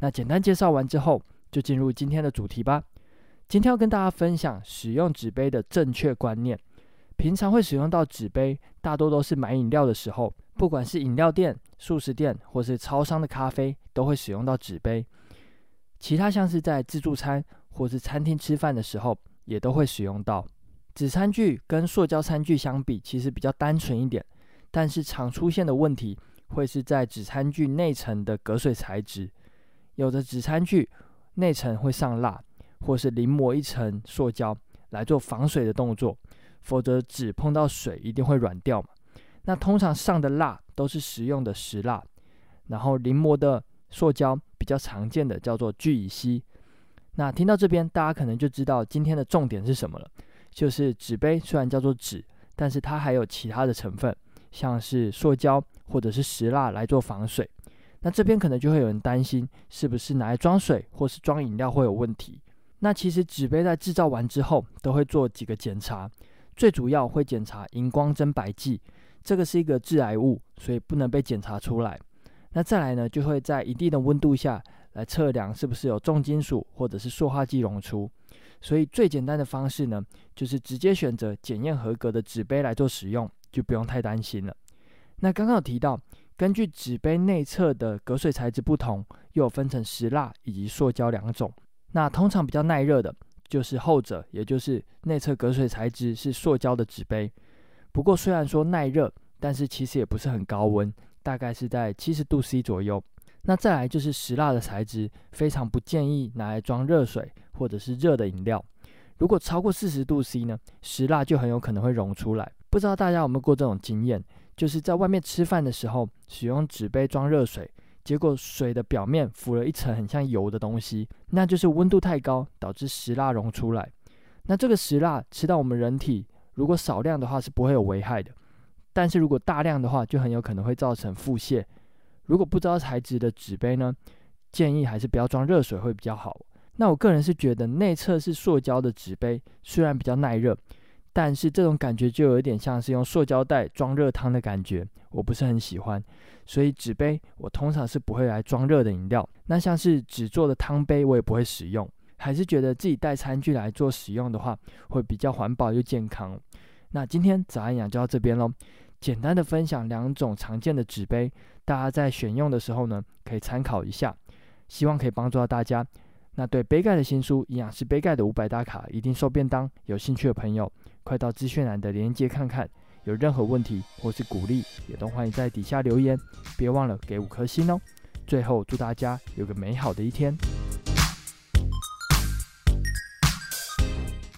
那简单介绍完之后，就进入今天的主题吧。今天要跟大家分享使用纸杯的正确观念。平常会使用到纸杯，大多都是买饮料的时候，不管是饮料店、速食店或是超商的咖啡，都会使用到纸杯。其他像是在自助餐或是餐厅吃饭的时候，也都会使用到。纸餐具跟塑胶餐具相比，其实比较单纯一点，但是常出现的问题会是在纸餐具内层的隔水材质。有的纸餐具内层会上蜡，或是临摹一层塑胶来做防水的动作，否则纸碰到水一定会软掉嘛。那通常上的蜡都是食用的石蜡，然后临摹的塑胶比较常见的叫做聚乙烯。那听到这边，大家可能就知道今天的重点是什么了，就是纸杯虽然叫做纸，但是它还有其他的成分，像是塑胶或者是石蜡来做防水。那这边可能就会有人担心，是不是拿来装水或是装饮料会有问题？那其实纸杯在制造完之后，都会做几个检查，最主要会检查荧光增白剂，这个是一个致癌物，所以不能被检查出来。那再来呢，就会在一定的温度下来测量是不是有重金属或者是塑化剂溶出。所以最简单的方式呢，就是直接选择检验合格的纸杯来做使用，就不用太担心了。那刚刚有提到。根据纸杯内侧的隔水材质不同，又分成石蜡以及塑胶两种。那通常比较耐热的，就是后者，也就是内侧隔水材质是塑胶的纸杯。不过虽然说耐热，但是其实也不是很高温，大概是在七十度 C 左右。那再来就是石蜡的材质，非常不建议拿来装热水或者是热的饮料。如果超过四十度 C 呢，石蜡就很有可能会溶出来。不知道大家有没有过这种经验？就是在外面吃饭的时候，使用纸杯装热水，结果水的表面浮了一层很像油的东西，那就是温度太高导致石蜡溶出来。那这个石蜡吃到我们人体，如果少量的话是不会有危害的，但是如果大量的话，就很有可能会造成腹泻。如果不知道材质的纸杯呢，建议还是不要装热水会比较好。那我个人是觉得内侧是塑胶的纸杯，虽然比较耐热。但是这种感觉就有一点像是用塑胶袋装热汤的感觉，我不是很喜欢。所以纸杯我通常是不会来装热的饮料。那像是纸做的汤杯我也不会使用，还是觉得自己带餐具来做使用的话，会比较环保又健康。那今天早安养就到这边喽，简单的分享两种常见的纸杯，大家在选用的时候呢，可以参考一下，希望可以帮助到大家。那对杯盖的新书《营养师杯盖的五百大卡一定收便当》有兴趣的朋友，快到资讯栏的连接看看。有任何问题或是鼓励，也都欢迎在底下留言。别忘了给五颗星哦。最后，祝大家有个美好的一天。